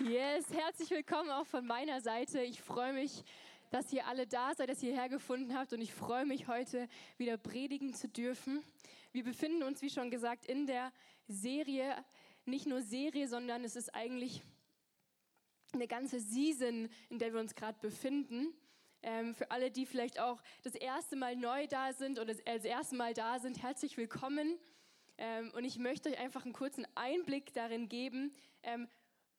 Yes, herzlich willkommen auch von meiner Seite. Ich freue mich, dass ihr alle da seid, dass ihr hergefunden habt und ich freue mich heute wieder predigen zu dürfen. Wir befinden uns, wie schon gesagt, in der Serie, nicht nur Serie, sondern es ist eigentlich eine ganze Season, in der wir uns gerade befinden. Ähm, für alle, die vielleicht auch das erste Mal neu da sind oder das erste Mal da sind, herzlich willkommen. Ähm, und ich möchte euch einfach einen kurzen Einblick darin geben, ähm,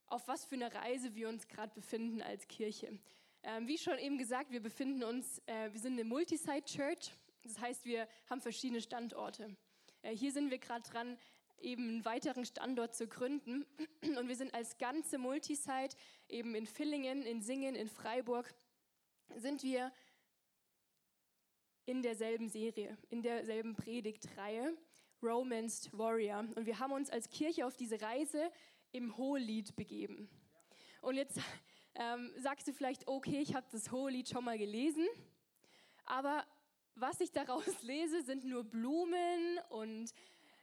auf was für eine Reise wir uns gerade befinden als Kirche. Ähm, wie schon eben gesagt, wir befinden uns, äh, wir sind eine Multisite Church. Das heißt, wir haben verschiedene Standorte. Äh, hier sind wir gerade dran, eben einen weiteren Standort zu gründen. Und wir sind als ganze Multisite eben in Villingen, in Singen, in Freiburg, sind wir in derselben Serie, in derselben Predigtreihe, Romanced Warrior. Und wir haben uns als Kirche auf diese Reise im Hohelied begeben. Und jetzt ähm, sagst du vielleicht, okay, ich habe das Hohelied schon mal gelesen, aber was ich daraus lese, sind nur Blumen und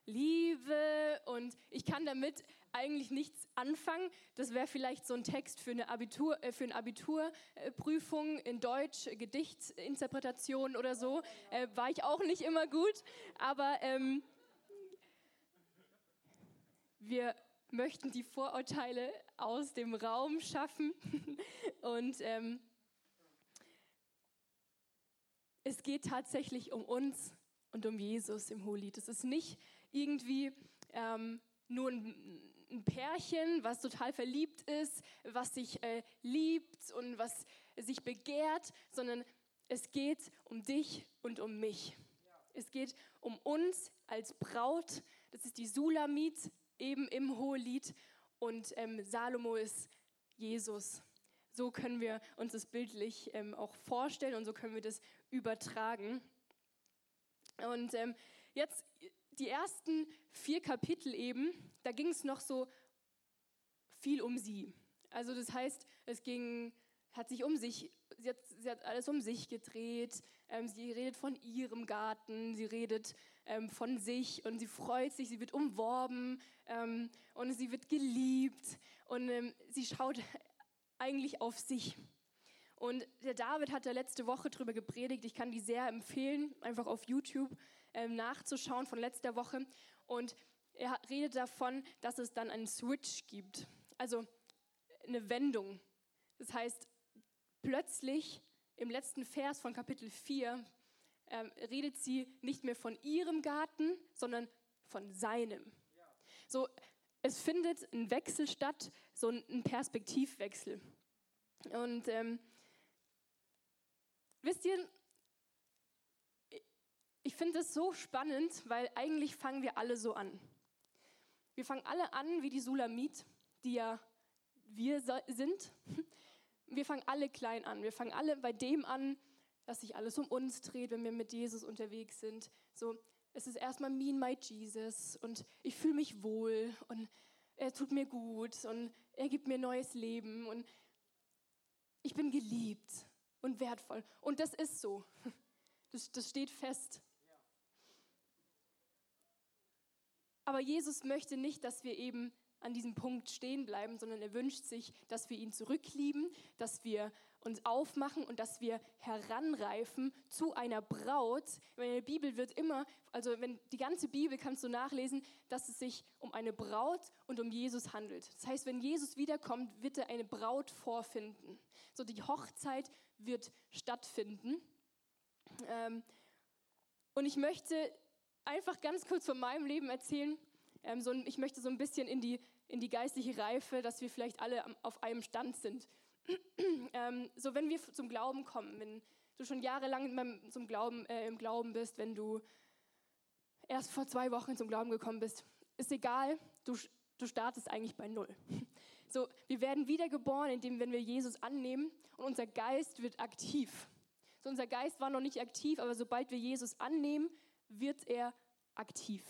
Liebe und ich kann damit eigentlich nichts anfangen. Das wäre vielleicht so ein Text für eine Abitur, äh, für eine Abiturprüfung in Deutsch, Gedichtsinterpretation oder so. Äh, war ich auch nicht immer gut, aber ähm, wir möchten die Vorurteile aus dem Raum schaffen. Und ähm, es geht tatsächlich um uns und um Jesus im Hohelied. Es ist nicht irgendwie ähm, nur ein, ein, Pärchen, was total verliebt ist, was sich äh, liebt und was sich begehrt, sondern es geht um dich und um mich. Es geht um uns als Braut. Das ist die Sulamit, eben im Hohelied und ähm, Salomo ist Jesus. So können wir uns das bildlich ähm, auch vorstellen und so können wir das übertragen. Und ähm, jetzt die ersten vier Kapitel eben, da ging es noch so viel um sie. Also das heißt, es ging hat sich um sich, sie hat, sie hat alles um sich gedreht. Ähm, sie redet von ihrem Garten, sie redet ähm, von sich und sie freut sich, sie wird umworben ähm, und sie wird geliebt und ähm, sie schaut eigentlich auf sich. Und der David hat da letzte Woche drüber gepredigt. Ich kann die sehr empfehlen, einfach auf YouTube ähm, nachzuschauen von letzter Woche. Und er redet davon, dass es dann einen Switch gibt, also eine Wendung. Das heißt, plötzlich im letzten Vers von Kapitel 4 äh, redet sie nicht mehr von ihrem Garten, sondern von seinem. So, es findet ein Wechsel statt, so ein Perspektivwechsel. Und ähm, wisst ihr, ich finde es so spannend, weil eigentlich fangen wir alle so an. Wir fangen alle an wie die Sulamit, die ja wir sind wir fangen alle klein an. Wir fangen alle bei dem an, dass sich alles um uns dreht, wenn wir mit Jesus unterwegs sind. So, es ist erstmal me and my Jesus und ich fühle mich wohl und er tut mir gut und er gibt mir neues Leben und ich bin geliebt und wertvoll. Und das ist so. Das, das steht fest. Aber Jesus möchte nicht, dass wir eben an diesem Punkt stehen bleiben, sondern er wünscht sich, dass wir ihn zurücklieben, dass wir uns aufmachen und dass wir heranreifen zu einer Braut. In der Bibel wird immer, also wenn die ganze Bibel kannst du nachlesen, dass es sich um eine Braut und um Jesus handelt. Das heißt, wenn Jesus wiederkommt, wird er eine Braut vorfinden. So die Hochzeit wird stattfinden. Ähm, und ich möchte einfach ganz kurz von meinem Leben erzählen ähm, so, ich möchte so ein bisschen in die, in die geistliche Reife, dass wir vielleicht alle auf einem Stand sind. ähm, so, wenn wir zum Glauben kommen, wenn du schon jahrelang zum Glauben, äh, im Glauben bist, wenn du erst vor zwei Wochen zum Glauben gekommen bist, ist egal, du, du startest eigentlich bei Null. So, wir werden wiedergeboren, indem, wenn wir Jesus annehmen und unser Geist wird aktiv. So, unser Geist war noch nicht aktiv, aber sobald wir Jesus annehmen, wird er aktiv.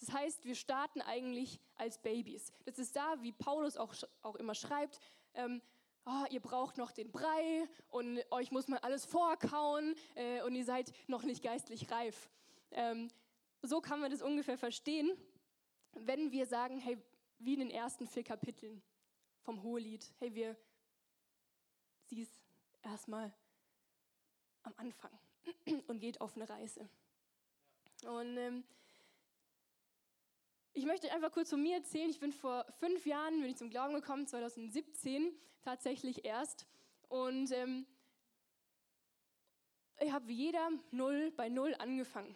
Das heißt, wir starten eigentlich als Babys. Das ist da, wie Paulus auch, auch immer schreibt, ähm, oh, ihr braucht noch den Brei und euch muss man alles vorkauen äh, und ihr seid noch nicht geistlich reif. Ähm, so kann man das ungefähr verstehen, wenn wir sagen, hey, wie in den ersten vier Kapiteln. vom Hohelied. Hey, wir, sie ist erstmal am Anfang und geht auf eine Reise. Und ähm, ich möchte einfach kurz von mir erzählen. Ich bin vor fünf Jahren, bin ich zum Glauben gekommen, 2017 tatsächlich erst. Und ähm, ich habe wie jeder null bei null angefangen.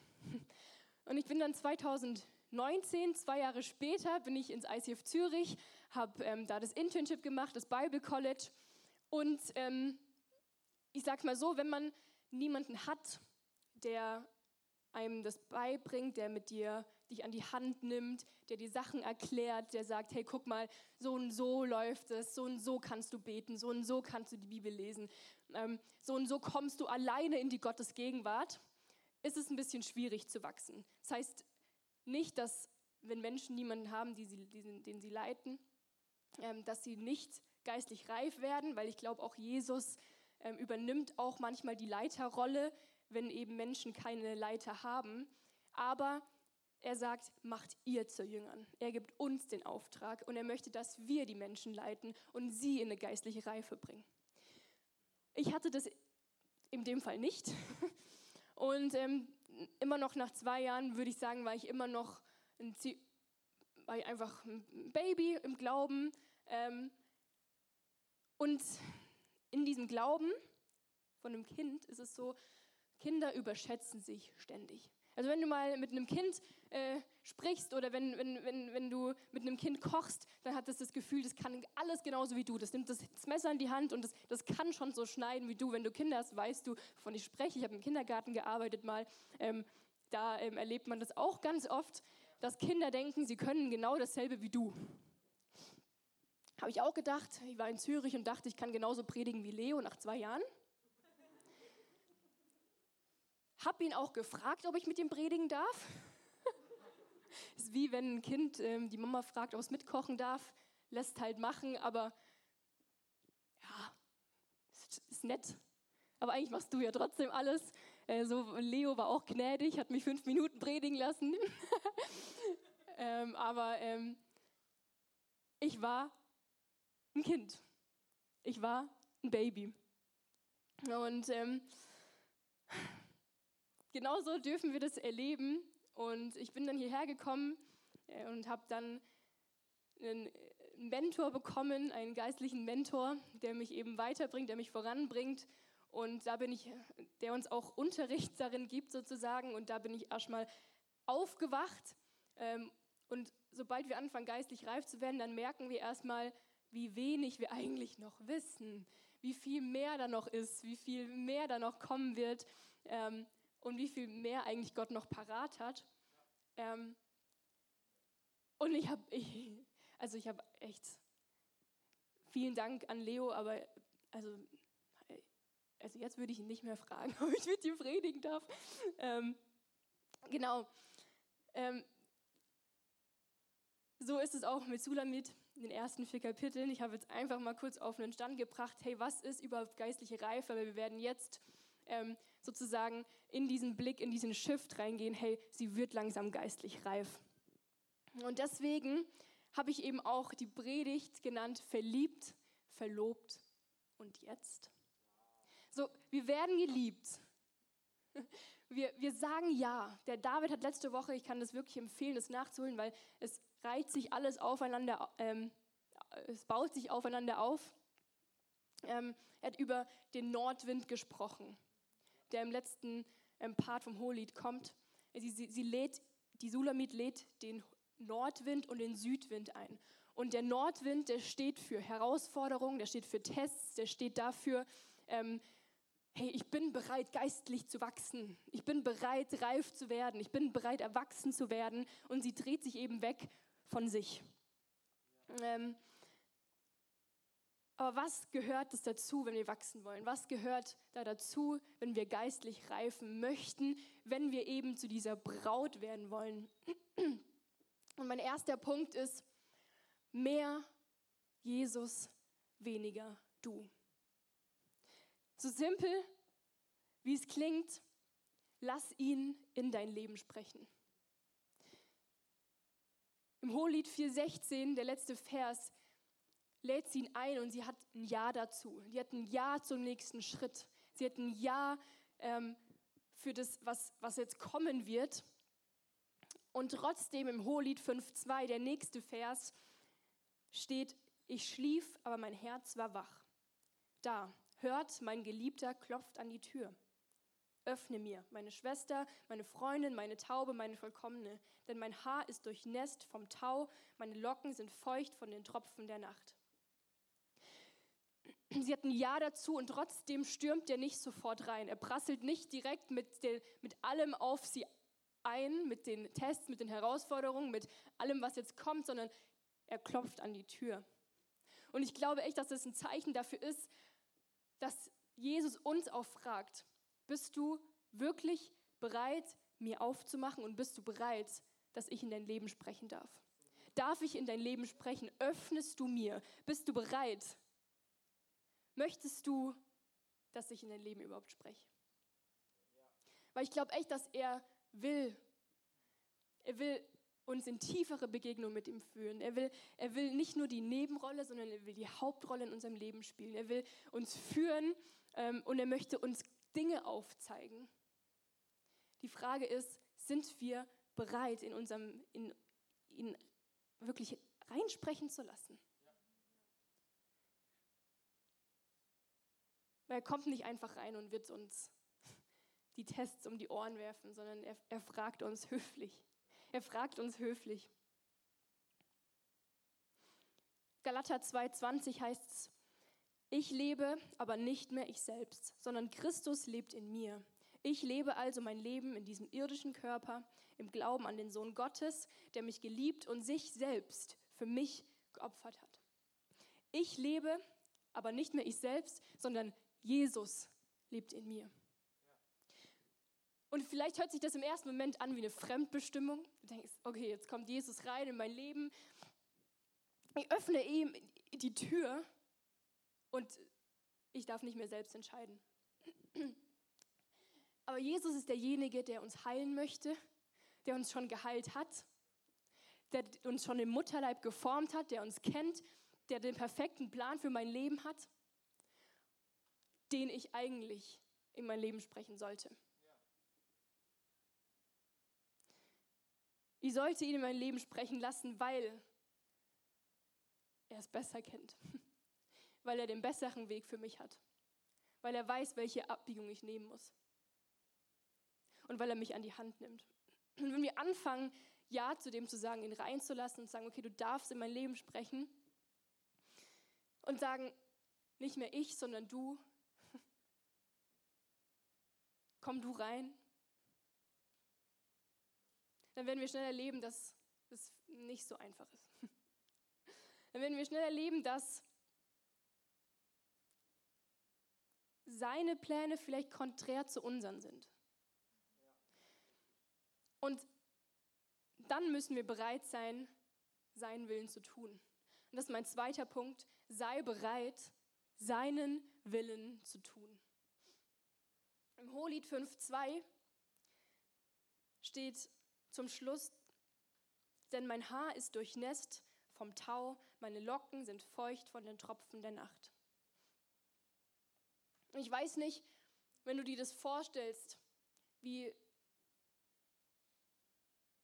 Und ich bin dann 2019, zwei Jahre später, bin ich ins ICF Zürich, habe ähm, da das Internship gemacht, das Bible College. Und ähm, ich sage mal so, wenn man niemanden hat, der einem das beibringt, der mit dir dich an die Hand nimmt, der die Sachen erklärt, der sagt, hey, guck mal, so und so läuft es, so und so kannst du beten, so und so kannst du die Bibel lesen, ähm, so und so kommst du alleine in die Gottes Gegenwart, ist es ein bisschen schwierig zu wachsen. Das heißt nicht, dass wenn Menschen niemanden haben, die sie, die, den sie leiten, ähm, dass sie nicht geistlich reif werden, weil ich glaube, auch Jesus ähm, übernimmt auch manchmal die Leiterrolle, wenn eben Menschen keine Leiter haben. Aber er sagt, macht ihr zu Jüngern. Er gibt uns den Auftrag und er möchte, dass wir die Menschen leiten und sie in eine geistliche Reife bringen. Ich hatte das in dem Fall nicht. Und ähm, immer noch nach zwei Jahren würde ich sagen, war ich immer noch ein, war ich einfach ein Baby im Glauben. Ähm, und in diesem Glauben von einem Kind ist es so, Kinder überschätzen sich ständig. Also wenn du mal mit einem Kind äh, sprichst oder wenn, wenn, wenn, wenn du mit einem Kind kochst, dann hat es das Gefühl, das kann alles genauso wie du. Das nimmt das, das Messer in die Hand und das, das kann schon so schneiden wie du. Wenn du Kinder hast, weißt du, wovon ich spreche. Ich habe im Kindergarten gearbeitet mal. Ähm, da ähm, erlebt man das auch ganz oft, dass Kinder denken, sie können genau dasselbe wie du. Habe ich auch gedacht. Ich war in Zürich und dachte, ich kann genauso predigen wie Leo nach zwei Jahren. Habe ihn auch gefragt, ob ich mit ihm predigen darf. ist wie wenn ein Kind ähm, die Mama fragt, ob es mitkochen darf, lässt halt machen, aber ja, ist, ist nett. Aber eigentlich machst du ja trotzdem alles. Äh, so, Leo war auch gnädig, hat mich fünf Minuten predigen lassen. ähm, aber ähm, ich war ein Kind. Ich war ein Baby. Und ähm, genauso dürfen wir das erleben. Und ich bin dann hierher gekommen äh, und habe dann einen Mentor bekommen, einen geistlichen Mentor, der mich eben weiterbringt, der mich voranbringt. Und da bin ich, der uns auch Unterricht darin gibt sozusagen. Und da bin ich erstmal aufgewacht. Ähm, und sobald wir anfangen, geistlich reif zu werden, dann merken wir erstmal, wie wenig wir eigentlich noch wissen, wie viel mehr da noch ist, wie viel mehr da noch kommen wird. Und wie viel mehr eigentlich Gott noch parat hat. Ähm, und ich habe, ich, also ich habe echt vielen Dank an Leo, aber also, also jetzt würde ich ihn nicht mehr fragen, ob ich mit ihm predigen darf. Ähm, genau. Ähm, so ist es auch mit Sulamit in den ersten vier Kapiteln. Ich habe jetzt einfach mal kurz auf einen Stand gebracht, hey, was ist überhaupt geistliche Reife? Weil wir werden jetzt ähm, sozusagen in diesen Blick, in diesen Shift reingehen, hey, sie wird langsam geistlich reif. Und deswegen habe ich eben auch die Predigt genannt, verliebt, verlobt und jetzt. So, wir werden geliebt. Wir, wir sagen ja. Der David hat letzte Woche, ich kann das wirklich empfehlen, das nachzuholen, weil es reiht sich alles aufeinander, ähm, es baut sich aufeinander auf. Ähm, er hat über den Nordwind gesprochen der im letzten ähm, Part vom Hohelied kommt. Sie, sie, sie lädt, die Sulamit lädt den Nordwind und den Südwind ein. Und der Nordwind, der steht für Herausforderungen, der steht für Tests, der steht dafür, ähm, hey, ich bin bereit, geistlich zu wachsen. Ich bin bereit, reif zu werden. Ich bin bereit, erwachsen zu werden. Und sie dreht sich eben weg von sich. Ähm, aber was gehört es dazu, wenn wir wachsen wollen? Was gehört da dazu, wenn wir geistlich reifen möchten, wenn wir eben zu dieser Braut werden wollen? Und mein erster Punkt ist, mehr Jesus, weniger du. So simpel, wie es klingt, lass ihn in dein Leben sprechen. Im Hohelied 4,16, der letzte Vers, lädt sie ihn ein und sie hat ein Ja dazu. Die hat ein Ja zum nächsten Schritt. Sie hat ein Ja ähm, für das, was, was jetzt kommen wird. Und trotzdem im Hohelied 5.2, der nächste Vers, steht, ich schlief, aber mein Herz war wach. Da, hört, mein Geliebter klopft an die Tür. Öffne mir, meine Schwester, meine Freundin, meine Taube, meine Vollkommene, denn mein Haar ist durchnässt vom Tau, meine Locken sind feucht von den Tropfen der Nacht. Sie hat ein Ja dazu und trotzdem stürmt er nicht sofort rein. Er prasselt nicht direkt mit, den, mit allem auf sie ein, mit den Tests, mit den Herausforderungen, mit allem, was jetzt kommt, sondern er klopft an die Tür. Und ich glaube echt, dass das ein Zeichen dafür ist, dass Jesus uns auch fragt, bist du wirklich bereit, mir aufzumachen und bist du bereit, dass ich in dein Leben sprechen darf? Darf ich in dein Leben sprechen? Öffnest du mir? Bist du bereit? Möchtest du, dass ich in dein Leben überhaupt spreche? Weil ich glaube echt, dass er will. Er will uns in tiefere Begegnungen mit ihm führen. Er will, er will nicht nur die Nebenrolle, sondern er will die Hauptrolle in unserem Leben spielen. Er will uns führen ähm, und er möchte uns Dinge aufzeigen. Die Frage ist, sind wir bereit, in unserem, in, in wirklich reinsprechen zu lassen? Weil er kommt nicht einfach rein und wird uns die Tests um die Ohren werfen, sondern er, er fragt uns höflich. Er fragt uns höflich. Galater 2,20 heißt es, ich lebe, aber nicht mehr ich selbst, sondern Christus lebt in mir. Ich lebe also mein Leben in diesem irdischen Körper, im Glauben an den Sohn Gottes, der mich geliebt und sich selbst für mich geopfert hat. Ich lebe, aber nicht mehr ich selbst, sondern Jesus lebt in mir. Und vielleicht hört sich das im ersten Moment an wie eine Fremdbestimmung. Du denkst, okay, jetzt kommt Jesus rein in mein Leben. Ich öffne ihm die Tür und ich darf nicht mehr selbst entscheiden. Aber Jesus ist derjenige, der uns heilen möchte, der uns schon geheilt hat, der uns schon im Mutterleib geformt hat, der uns kennt, der den perfekten Plan für mein Leben hat den ich eigentlich in mein Leben sprechen sollte. Ich sollte ihn in mein Leben sprechen lassen, weil er es besser kennt, weil er den besseren Weg für mich hat, weil er weiß, welche Abbiegung ich nehmen muss und weil er mich an die Hand nimmt. Und wenn wir anfangen, Ja zu dem zu sagen, ihn reinzulassen und sagen, okay, du darfst in mein Leben sprechen und sagen, nicht mehr ich, sondern du, komm du rein. Dann werden wir schnell erleben, dass es nicht so einfach ist. Dann werden wir schnell erleben, dass seine Pläne vielleicht konträr zu unseren sind. Und dann müssen wir bereit sein, seinen Willen zu tun. Und das ist mein zweiter Punkt. Sei bereit, seinen Willen zu tun. Im Hohelied 5.2 steht zum Schluss, denn mein Haar ist durchnässt vom Tau, meine Locken sind feucht von den Tropfen der Nacht. Ich weiß nicht, wenn du dir das vorstellst, wie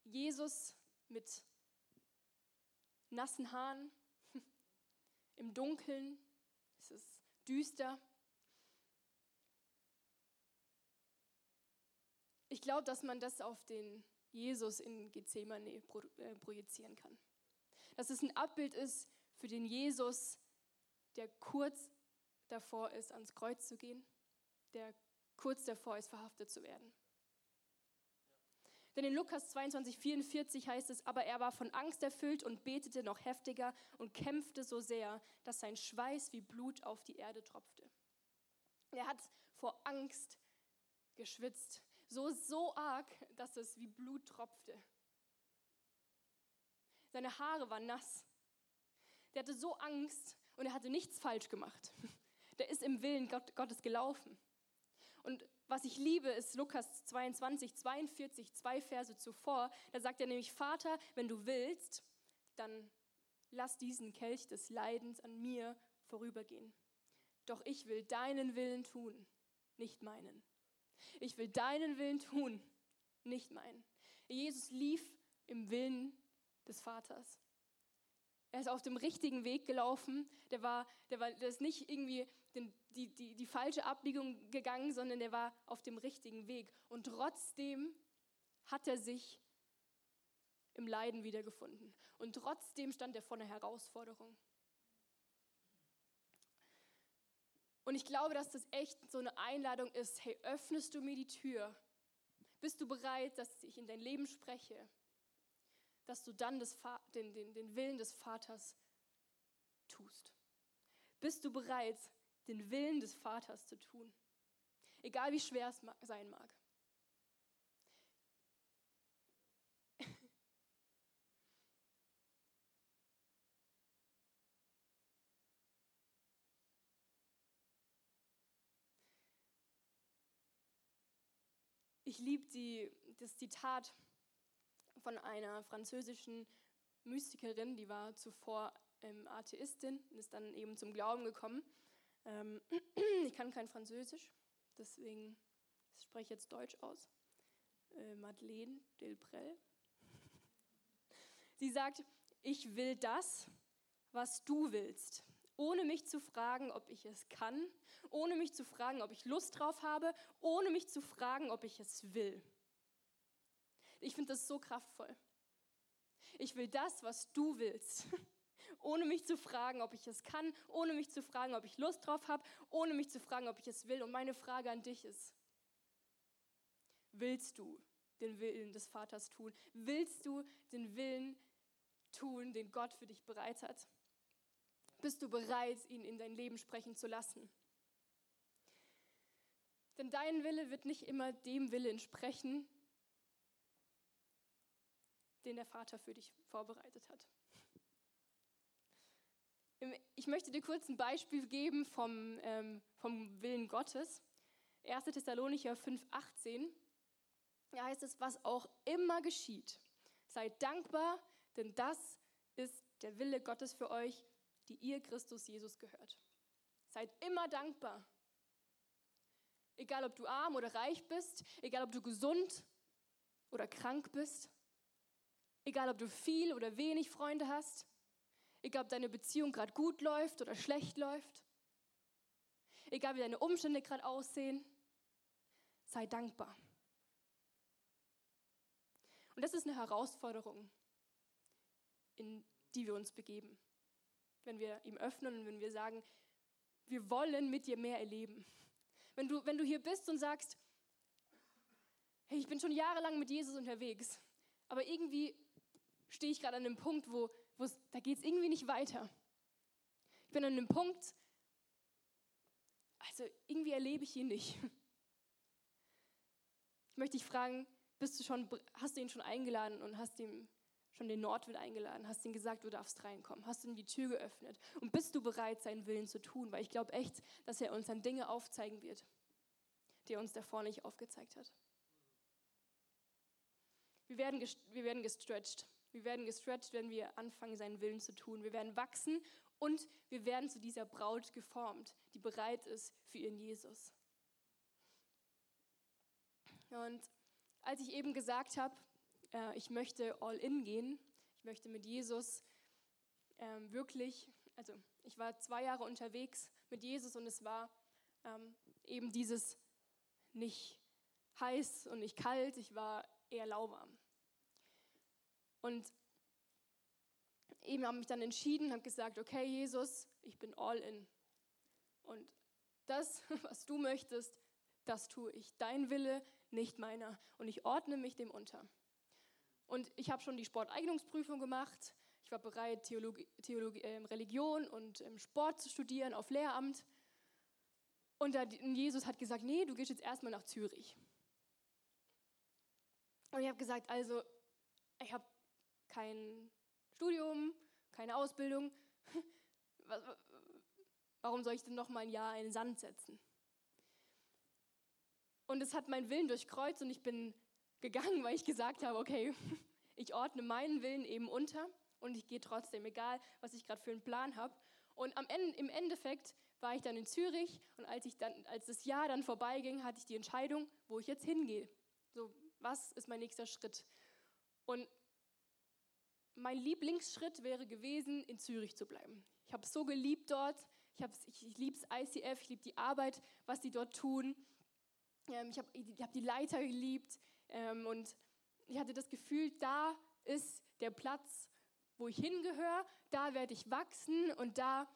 Jesus mit nassen Haaren im Dunkeln, es ist düster, Ich glaube, dass man das auf den Jesus in Gethsemane äh, projizieren kann. Dass es ein Abbild ist für den Jesus, der kurz davor ist, ans Kreuz zu gehen, der kurz davor ist, verhaftet zu werden. Denn in Lukas 22, 44 heißt es, aber er war von Angst erfüllt und betete noch heftiger und kämpfte so sehr, dass sein Schweiß wie Blut auf die Erde tropfte. Er hat vor Angst geschwitzt so, so arg, dass es wie Blut tropfte. Seine Haare waren nass. Der hatte so Angst und er hatte nichts falsch gemacht. Der ist im Willen Gott, Gottes gelaufen. Und was ich liebe, ist Lukas 22, 42, zwei Verse zuvor. Da sagt er nämlich, Vater, wenn du willst, dann lass diesen Kelch des Leidens an mir vorübergehen. Doch ich will deinen Willen tun, nicht meinen. Ich will deinen Willen tun, nicht meinen. Jesus lief im Willen des Vaters. Er ist auf dem richtigen Weg gelaufen. Der, war, der, war, der ist nicht irgendwie den, die, die, die falsche Abbiegung gegangen, sondern der war auf dem richtigen Weg. Und trotzdem hat er sich im Leiden wiedergefunden. Und trotzdem stand er vor einer Herausforderung. Und ich glaube, dass das echt so eine Einladung ist. Hey, öffnest du mir die Tür? Bist du bereit, dass ich in dein Leben spreche? Dass du dann den, den, den Willen des Vaters tust? Bist du bereit, den Willen des Vaters zu tun? Egal wie schwer es sein mag. Ich liebe das Zitat von einer französischen Mystikerin, die war zuvor ähm, Atheistin und ist dann eben zum Glauben gekommen. Ähm, ich kann kein Französisch, deswegen spreche ich jetzt Deutsch aus. Äh, Madeleine Delprel. Sie sagt, ich will das, was du willst ohne mich zu fragen, ob ich es kann, ohne mich zu fragen, ob ich Lust drauf habe, ohne mich zu fragen, ob ich es will. Ich finde das so kraftvoll. Ich will das, was du willst, ohne mich zu fragen, ob ich es kann, ohne mich zu fragen, ob ich Lust drauf habe, ohne mich zu fragen, ob ich es will. Und meine Frage an dich ist, willst du den Willen des Vaters tun? Willst du den Willen tun, den Gott für dich bereit hat? Bist du bereit, ihn in dein Leben sprechen zu lassen? Denn dein Wille wird nicht immer dem Wille entsprechen, den der Vater für dich vorbereitet hat. Ich möchte dir kurz ein Beispiel geben vom, ähm, vom Willen Gottes. 1. Thessalonicher 5,18. Da heißt es, was auch immer geschieht. Seid dankbar, denn das ist der Wille Gottes für euch die ihr Christus Jesus gehört. Seid immer dankbar. Egal ob du arm oder reich bist, egal ob du gesund oder krank bist, egal ob du viel oder wenig Freunde hast, egal ob deine Beziehung gerade gut läuft oder schlecht läuft, egal wie deine Umstände gerade aussehen, sei dankbar. Und das ist eine Herausforderung, in die wir uns begeben wenn wir ihm öffnen und wenn wir sagen, wir wollen mit dir mehr erleben. Wenn du, wenn du hier bist und sagst, hey, ich bin schon jahrelang mit Jesus unterwegs, aber irgendwie stehe ich gerade an einem Punkt, wo da geht es irgendwie nicht weiter. Ich bin an einem Punkt, also irgendwie erlebe ich ihn nicht. Ich möchte dich fragen, bist du schon, hast du ihn schon eingeladen und hast ihm schon den Nordwind eingeladen, hast ihm gesagt, du darfst reinkommen, hast ihm die Tür geöffnet und bist du bereit, seinen Willen zu tun? Weil ich glaube echt, dass er uns dann Dinge aufzeigen wird, die er uns davor nicht aufgezeigt hat. Wir werden, wir werden gestretched. Wir werden gestretched, wenn wir anfangen, seinen Willen zu tun. Wir werden wachsen und wir werden zu dieser Braut geformt, die bereit ist für ihren Jesus. Und als ich eben gesagt habe, äh, ich möchte all in gehen. Ich möchte mit Jesus ähm, wirklich, also ich war zwei Jahre unterwegs mit Jesus und es war ähm, eben dieses nicht heiß und nicht kalt, ich war eher lauwarm. Und eben habe ich dann entschieden, habe gesagt, okay Jesus, ich bin all in. Und das, was du möchtest, das tue ich. Dein Wille, nicht meiner. Und ich ordne mich dem unter. Und ich habe schon die Sporteignungsprüfung gemacht. Ich war bereit, Theologie, Theologie, äh, Religion und ähm, Sport zu studieren auf Lehramt. Und da, Jesus hat gesagt, nee, du gehst jetzt erstmal nach Zürich. Und ich habe gesagt, also, ich habe kein Studium, keine Ausbildung. Warum soll ich denn noch mal ein Jahr in den Sand setzen? Und es hat meinen Willen durchkreuzt und ich bin gegangen, weil ich gesagt habe, okay, ich ordne meinen Willen eben unter und ich gehe trotzdem, egal was ich gerade für einen Plan habe. Und am Ende, im Endeffekt war ich dann in Zürich und als, ich dann, als das Jahr dann vorbeiging, hatte ich die Entscheidung, wo ich jetzt hingehe. So, was ist mein nächster Schritt? Und mein Lieblingsschritt wäre gewesen, in Zürich zu bleiben. Ich habe es so geliebt dort. Ich, ich, liebe das ICF, ich liebe die Arbeit, was die dort tun. Ähm, ich habe hab die Leiter geliebt ähm, und ich hatte das Gefühl, da ist der Platz, wo ich hingehöre, da werde ich wachsen und da,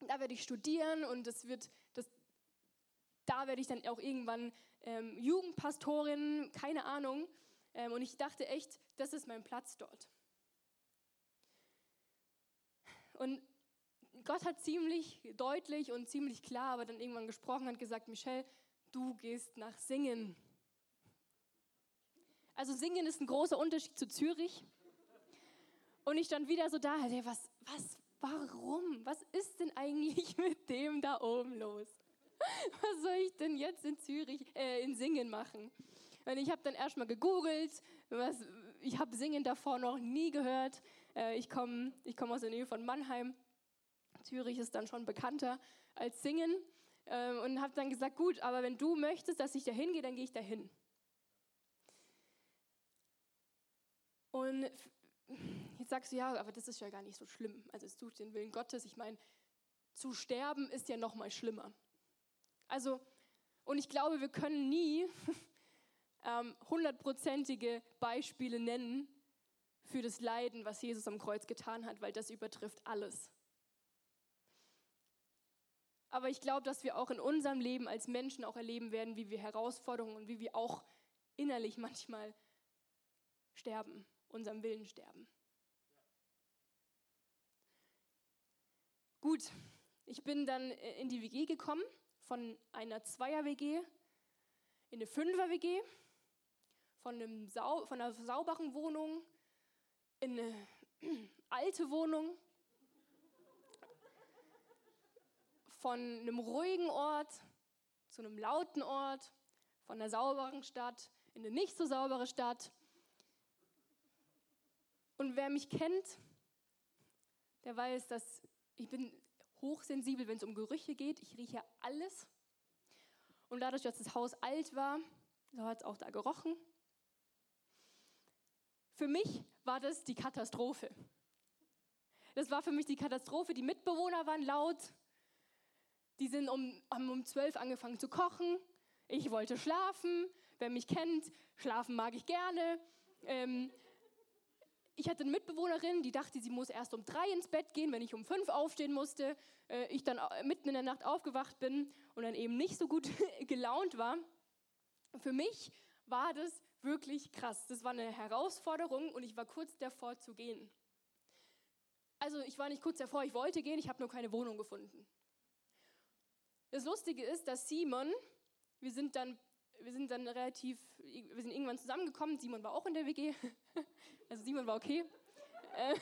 da werde ich studieren und das wird, das, da werde ich dann auch irgendwann ähm, Jugendpastorin, keine Ahnung. Ähm, und ich dachte echt, das ist mein Platz dort. Und Gott hat ziemlich deutlich und ziemlich klar aber dann irgendwann gesprochen und gesagt, Michelle, du gehst nach Singen. Also Singen ist ein großer Unterschied zu Zürich. Und ich stand wieder so da, hey, was, was, warum? Was ist denn eigentlich mit dem da oben los? Was soll ich denn jetzt in Zürich, äh, in Singen machen? Und ich habe dann erstmal gegoogelt, was, ich habe Singen davor noch nie gehört. Äh, ich komme ich komm aus der Nähe von Mannheim. Zürich ist dann schon bekannter als Singen. Äh, und habe dann gesagt, gut, aber wenn du möchtest, dass ich da hingehe, dann gehe ich da hin. Und jetzt sagst du, ja, aber das ist ja gar nicht so schlimm. Also es tut den Willen Gottes. Ich meine, zu sterben ist ja noch mal schlimmer. Also, und ich glaube, wir können nie ähm, hundertprozentige Beispiele nennen für das Leiden, was Jesus am Kreuz getan hat, weil das übertrifft alles. Aber ich glaube, dass wir auch in unserem Leben als Menschen auch erleben werden, wie wir Herausforderungen und wie wir auch innerlich manchmal sterben unserem Willen sterben. Gut, ich bin dann äh, in die WG gekommen, von einer Zweier-WG in eine Fünfer-WG, von, Sau von einer sauberen Wohnung in eine alte Wohnung, von einem ruhigen Ort zu einem lauten Ort, von einer sauberen Stadt in eine nicht so saubere Stadt, und wer mich kennt, der weiß, dass ich bin hochsensibel, wenn es um Gerüche geht. Ich rieche alles. Und dadurch, dass das Haus alt war, so hat es auch da gerochen. Für mich war das die Katastrophe. Das war für mich die Katastrophe. Die Mitbewohner waren laut. Die sind um, haben um zwölf angefangen zu kochen. Ich wollte schlafen. Wer mich kennt, schlafen mag ich gerne. Ähm, ich hatte eine Mitbewohnerin, die dachte, sie muss erst um drei ins Bett gehen, wenn ich um fünf aufstehen musste. Äh, ich dann mitten in der Nacht aufgewacht bin und dann eben nicht so gut gelaunt war. Für mich war das wirklich krass. Das war eine Herausforderung und ich war kurz davor zu gehen. Also ich war nicht kurz davor, ich wollte gehen, ich habe nur keine Wohnung gefunden. Das Lustige ist, dass Simon, wir sind dann wir sind dann relativ, wir sind irgendwann zusammengekommen. Simon war auch in der WG. Also Simon war okay. Äh.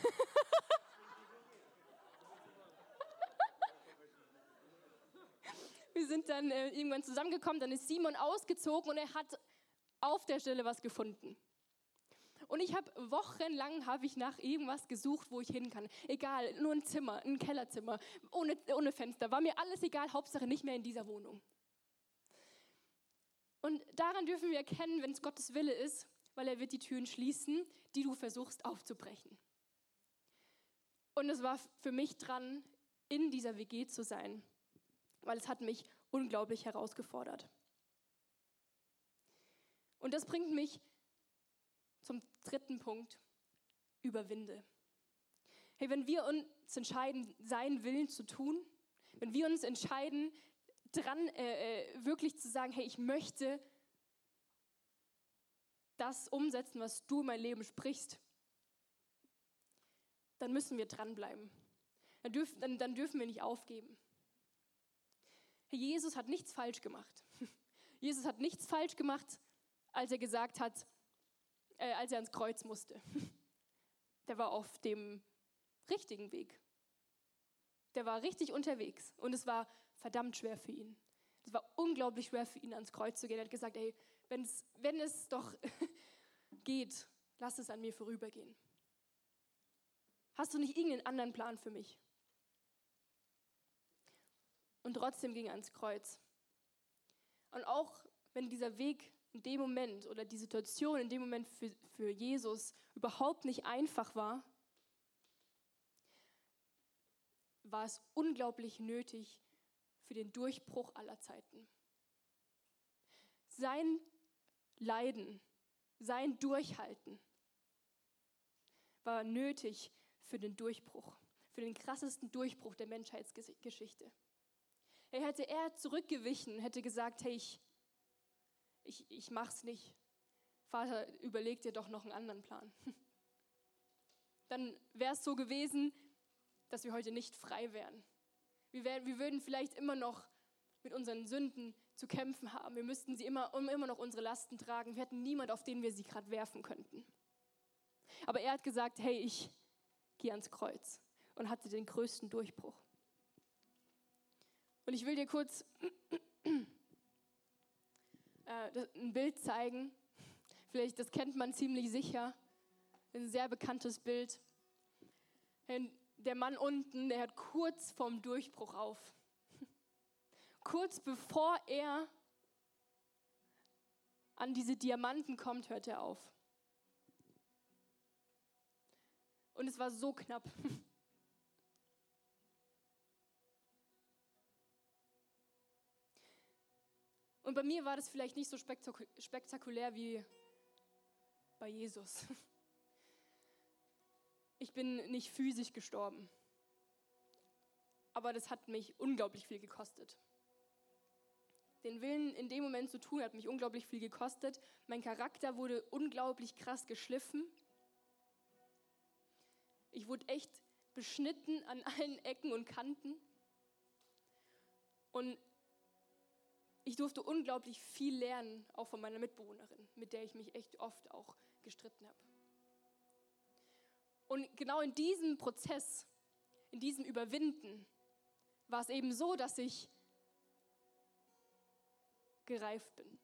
wir sind dann äh, irgendwann zusammengekommen. Dann ist Simon ausgezogen und er hat auf der Stelle was gefunden. Und ich habe wochenlang habe ich nach irgendwas gesucht, wo ich hin kann. Egal, nur ein Zimmer, ein Kellerzimmer, ohne, ohne Fenster. War mir alles egal, Hauptsache nicht mehr in dieser Wohnung. Und daran dürfen wir erkennen, wenn es Gottes Wille ist, weil er wird die Türen schließen, die du versuchst aufzubrechen. Und es war für mich dran, in dieser WG zu sein, weil es hat mich unglaublich herausgefordert. Und das bringt mich zum dritten Punkt, überwinde. Hey, wenn wir uns entscheiden, seinen Willen zu tun, wenn wir uns entscheiden, dran, äh, äh, wirklich zu sagen, hey, ich möchte das umsetzen, was du in mein Leben sprichst, dann müssen wir dranbleiben. Dann dürfen, dann, dann dürfen wir nicht aufgeben. Jesus hat nichts falsch gemacht. Jesus hat nichts falsch gemacht, als er gesagt hat, äh, als er ans Kreuz musste. Der war auf dem richtigen Weg. Der war richtig unterwegs und es war verdammt schwer für ihn. Es war unglaublich schwer für ihn, ans Kreuz zu gehen. Er hat gesagt, ey, wenn's, wenn es doch geht, lass es an mir vorübergehen. Hast du nicht irgendeinen anderen Plan für mich? Und trotzdem ging er ans Kreuz. Und auch wenn dieser Weg in dem Moment oder die Situation in dem Moment für, für Jesus überhaupt nicht einfach war, war es unglaublich nötig für den Durchbruch aller Zeiten. Sein Leiden, sein Durchhalten war nötig für den Durchbruch, für den krassesten Durchbruch der Menschheitsgeschichte. Er hätte er zurückgewichen, hätte gesagt, hey, ich, ich, ich mach's nicht. Vater, überleg dir doch noch einen anderen Plan. Dann wäre es so gewesen, dass wir heute nicht frei wären. Wir, wär, wir würden vielleicht immer noch mit unseren Sünden zu kämpfen haben. Wir müssten sie immer, immer noch unsere Lasten tragen. Wir hätten niemand, auf den wir sie gerade werfen könnten. Aber er hat gesagt, hey, ich gehe ans Kreuz und hatte den größten Durchbruch. Und ich will dir kurz äh, ein Bild zeigen. Vielleicht, das kennt man ziemlich sicher. Ein sehr bekanntes Bild. Der Mann unten, der hört kurz vorm Durchbruch auf. Kurz bevor er an diese Diamanten kommt, hört er auf. Und es war so knapp. Und bei mir war das vielleicht nicht so spektakulär wie bei Jesus. Ich bin nicht physisch gestorben, aber das hat mich unglaublich viel gekostet. Den Willen in dem Moment zu tun hat mich unglaublich viel gekostet. Mein Charakter wurde unglaublich krass geschliffen. Ich wurde echt beschnitten an allen Ecken und Kanten. Und ich durfte unglaublich viel lernen, auch von meiner Mitbewohnerin, mit der ich mich echt oft auch gestritten habe. Und genau in diesem Prozess, in diesem Überwinden, war es eben so, dass ich gereift bin.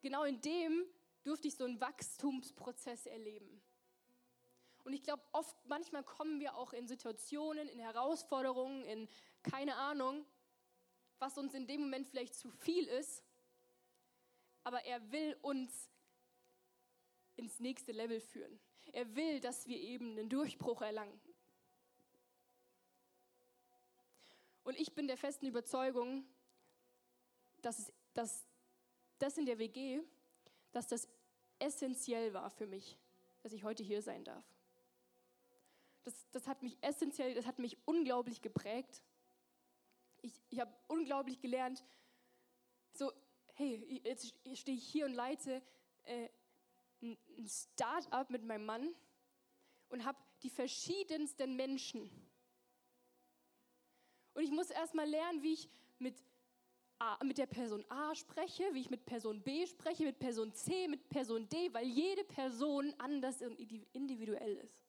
Genau in dem durfte ich so einen Wachstumsprozess erleben. Und ich glaube, oft, manchmal kommen wir auch in Situationen, in Herausforderungen, in keine Ahnung, was uns in dem Moment vielleicht zu viel ist, aber er will uns ins nächste Level führen. Er will, dass wir eben einen Durchbruch erlangen. Und ich bin der festen Überzeugung, dass, es, dass das in der WG, dass das essentiell war für mich, dass ich heute hier sein darf. Das, das hat mich essentiell, das hat mich unglaublich geprägt ich, ich habe unglaublich gelernt, so, hey, jetzt stehe ich hier und leite äh, ein Start-up mit meinem Mann und habe die verschiedensten Menschen. Und ich muss erstmal lernen, wie ich mit, A, mit der Person A spreche, wie ich mit Person B spreche, mit Person C, mit Person D, weil jede Person anders und individuell ist.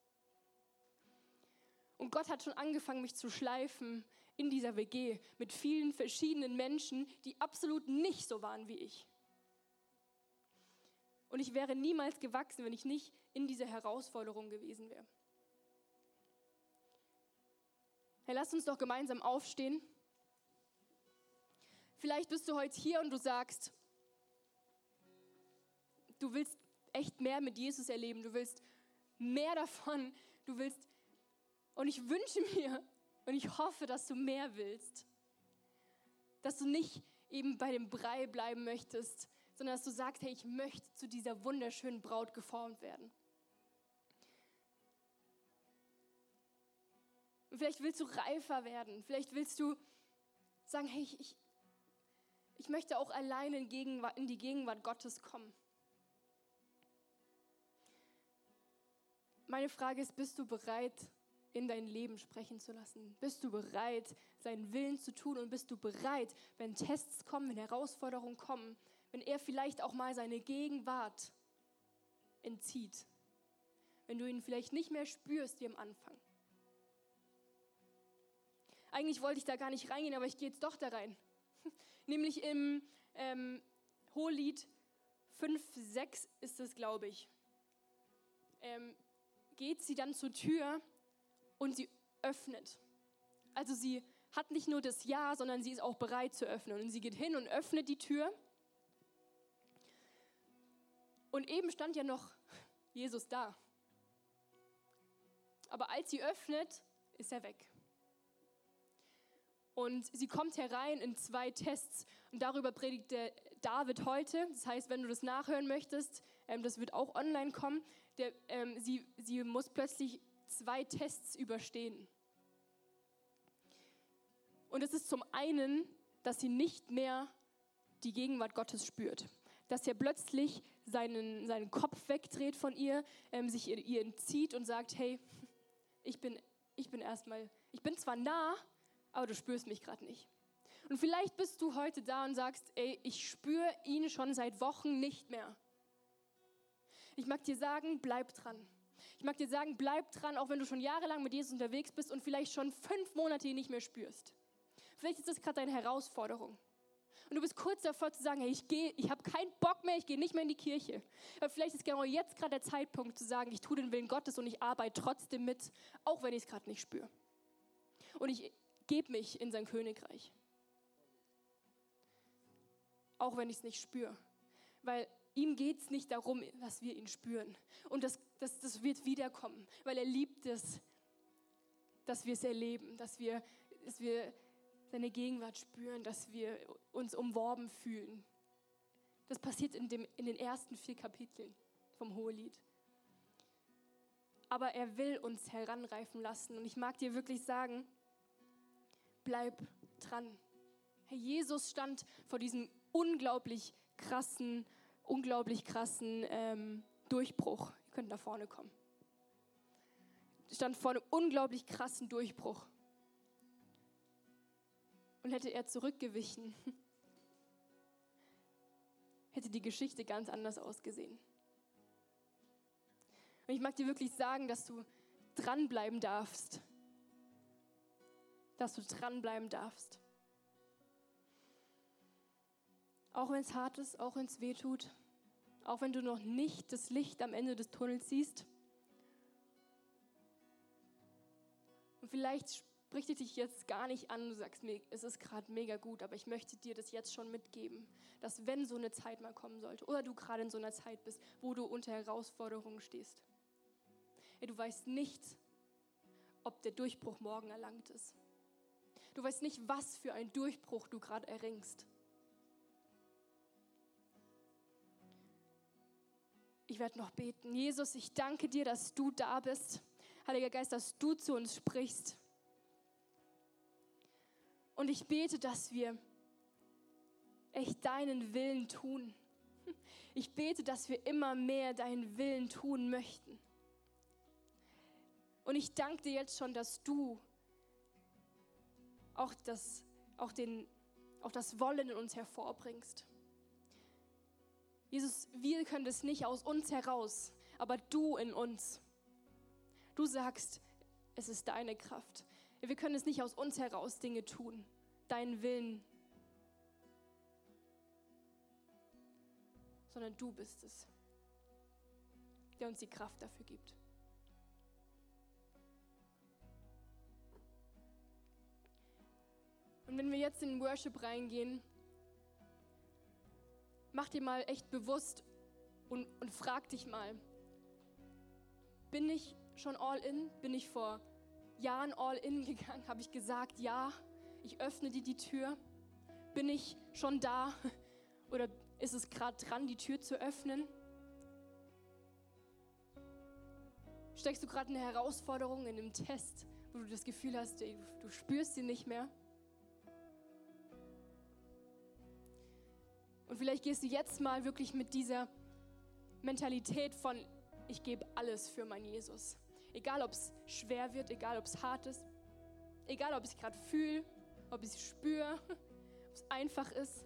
Und Gott hat schon angefangen, mich zu schleifen in dieser WG mit vielen verschiedenen Menschen, die absolut nicht so waren wie ich. Und ich wäre niemals gewachsen, wenn ich nicht in dieser Herausforderung gewesen wäre. Herr, lass uns doch gemeinsam aufstehen. Vielleicht bist du heute hier und du sagst, du willst echt mehr mit Jesus erleben, du willst mehr davon, du willst, und ich wünsche mir, und ich hoffe, dass du mehr willst. Dass du nicht eben bei dem Brei bleiben möchtest, sondern dass du sagst, hey, ich möchte zu dieser wunderschönen Braut geformt werden. Und vielleicht willst du reifer werden. Vielleicht willst du sagen, hey, ich, ich möchte auch alleine in, Gegenwart, in die Gegenwart Gottes kommen. Meine Frage ist, bist du bereit, in dein Leben sprechen zu lassen? Bist du bereit, seinen Willen zu tun und bist du bereit, wenn Tests kommen, wenn Herausforderungen kommen, wenn er vielleicht auch mal seine Gegenwart entzieht? Wenn du ihn vielleicht nicht mehr spürst wie am Anfang. Eigentlich wollte ich da gar nicht reingehen, aber ich gehe jetzt doch da rein. Nämlich im ähm, Hohelied 5, 6 ist es, glaube ich. Ähm, geht sie dann zur Tür und sie öffnet. Also sie hat nicht nur das Ja, sondern sie ist auch bereit zu öffnen. Und sie geht hin und öffnet die Tür. Und eben stand ja noch Jesus da. Aber als sie öffnet, ist er weg. Und sie kommt herein in zwei Tests und darüber predigt der David heute. Das heißt, wenn du das nachhören möchtest, ähm, das wird auch online kommen. Der, ähm, sie, sie muss plötzlich zwei Tests überstehen. Und es ist zum einen, dass sie nicht mehr die Gegenwart Gottes spürt. Dass er plötzlich seinen, seinen Kopf wegdreht von ihr, ähm, sich ihr, ihr entzieht und sagt, hey, ich bin, ich bin erstmal, ich bin zwar nah, aber du spürst mich gerade nicht. Und vielleicht bist du heute da und sagst, ey, ich spüre ihn schon seit Wochen nicht mehr. Ich mag dir sagen, bleib dran. Ich mag dir sagen, bleib dran, auch wenn du schon jahrelang mit Jesus unterwegs bist und vielleicht schon fünf Monate ihn nicht mehr spürst. Vielleicht ist das gerade deine Herausforderung. Und du bist kurz davor zu sagen, hey, ich gehe, ich habe keinen Bock mehr, ich gehe nicht mehr in die Kirche. Aber vielleicht ist genau jetzt gerade der Zeitpunkt zu sagen, ich tue den Willen Gottes und ich arbeite trotzdem mit, auch wenn ich es gerade nicht spüre. Und ich gebe mich in sein Königreich. Auch wenn ich es nicht spüre. Weil ihm geht es nicht darum, dass wir ihn spüren. Und das, das, das wird wiederkommen, weil er liebt es, dass wir es erleben, dass wir, dass wir seine Gegenwart spüren, dass wir uns umworben fühlen. Das passiert in, dem, in den ersten vier Kapiteln vom Hohelied. Aber er will uns heranreifen lassen. Und ich mag dir wirklich sagen, bleib dran. Herr Jesus stand vor diesem unglaublich krassen, unglaublich krassen ähm, Durchbruch. Ihr könnt nach vorne kommen. Stand vor einem unglaublich krassen Durchbruch. Und hätte er zurückgewichen, hätte die Geschichte ganz anders ausgesehen. Und ich mag dir wirklich sagen, dass du dranbleiben darfst. Dass du dranbleiben darfst. Auch wenn es hart ist, auch wenn es weh tut, auch wenn du noch nicht das Licht am Ende des Tunnels siehst. Und vielleicht spricht dich jetzt gar nicht an, du sagst mir, es ist gerade mega gut, aber ich möchte dir das jetzt schon mitgeben, dass wenn so eine Zeit mal kommen sollte oder du gerade in so einer Zeit bist, wo du unter Herausforderungen stehst, ey, du weißt nicht, ob der Durchbruch morgen erlangt ist. Du weißt nicht, was für ein Durchbruch du gerade erringst. Ich werde noch beten. Jesus, ich danke dir, dass du da bist. Heiliger Geist, dass du zu uns sprichst. Und ich bete, dass wir echt deinen Willen tun. Ich bete, dass wir immer mehr deinen Willen tun möchten. Und ich danke dir jetzt schon, dass du auch das, auch den, auch das Wollen in uns hervorbringst. Jesus, wir können das nicht aus uns heraus, aber du in uns. Du sagst, es ist deine Kraft. Wir können es nicht aus uns heraus Dinge tun, deinen Willen, sondern du bist es, der uns die Kraft dafür gibt. Und wenn wir jetzt in den Worship reingehen, mach dir mal echt bewusst und, und frag dich mal, bin ich schon all in? Bin ich vor Jahren all in gegangen? Habe ich gesagt, ja, ich öffne dir die Tür? Bin ich schon da? Oder ist es gerade dran, die Tür zu öffnen? Steckst du gerade eine Herausforderung in einem Test, wo du das Gefühl hast, ey, du spürst sie nicht mehr? Und vielleicht gehst du jetzt mal wirklich mit dieser Mentalität von, ich gebe alles für meinen Jesus. Egal, ob es schwer wird, egal, ob es hart ist, egal, ob ich gerade fühle, ob ich es spüre, ob es einfach ist.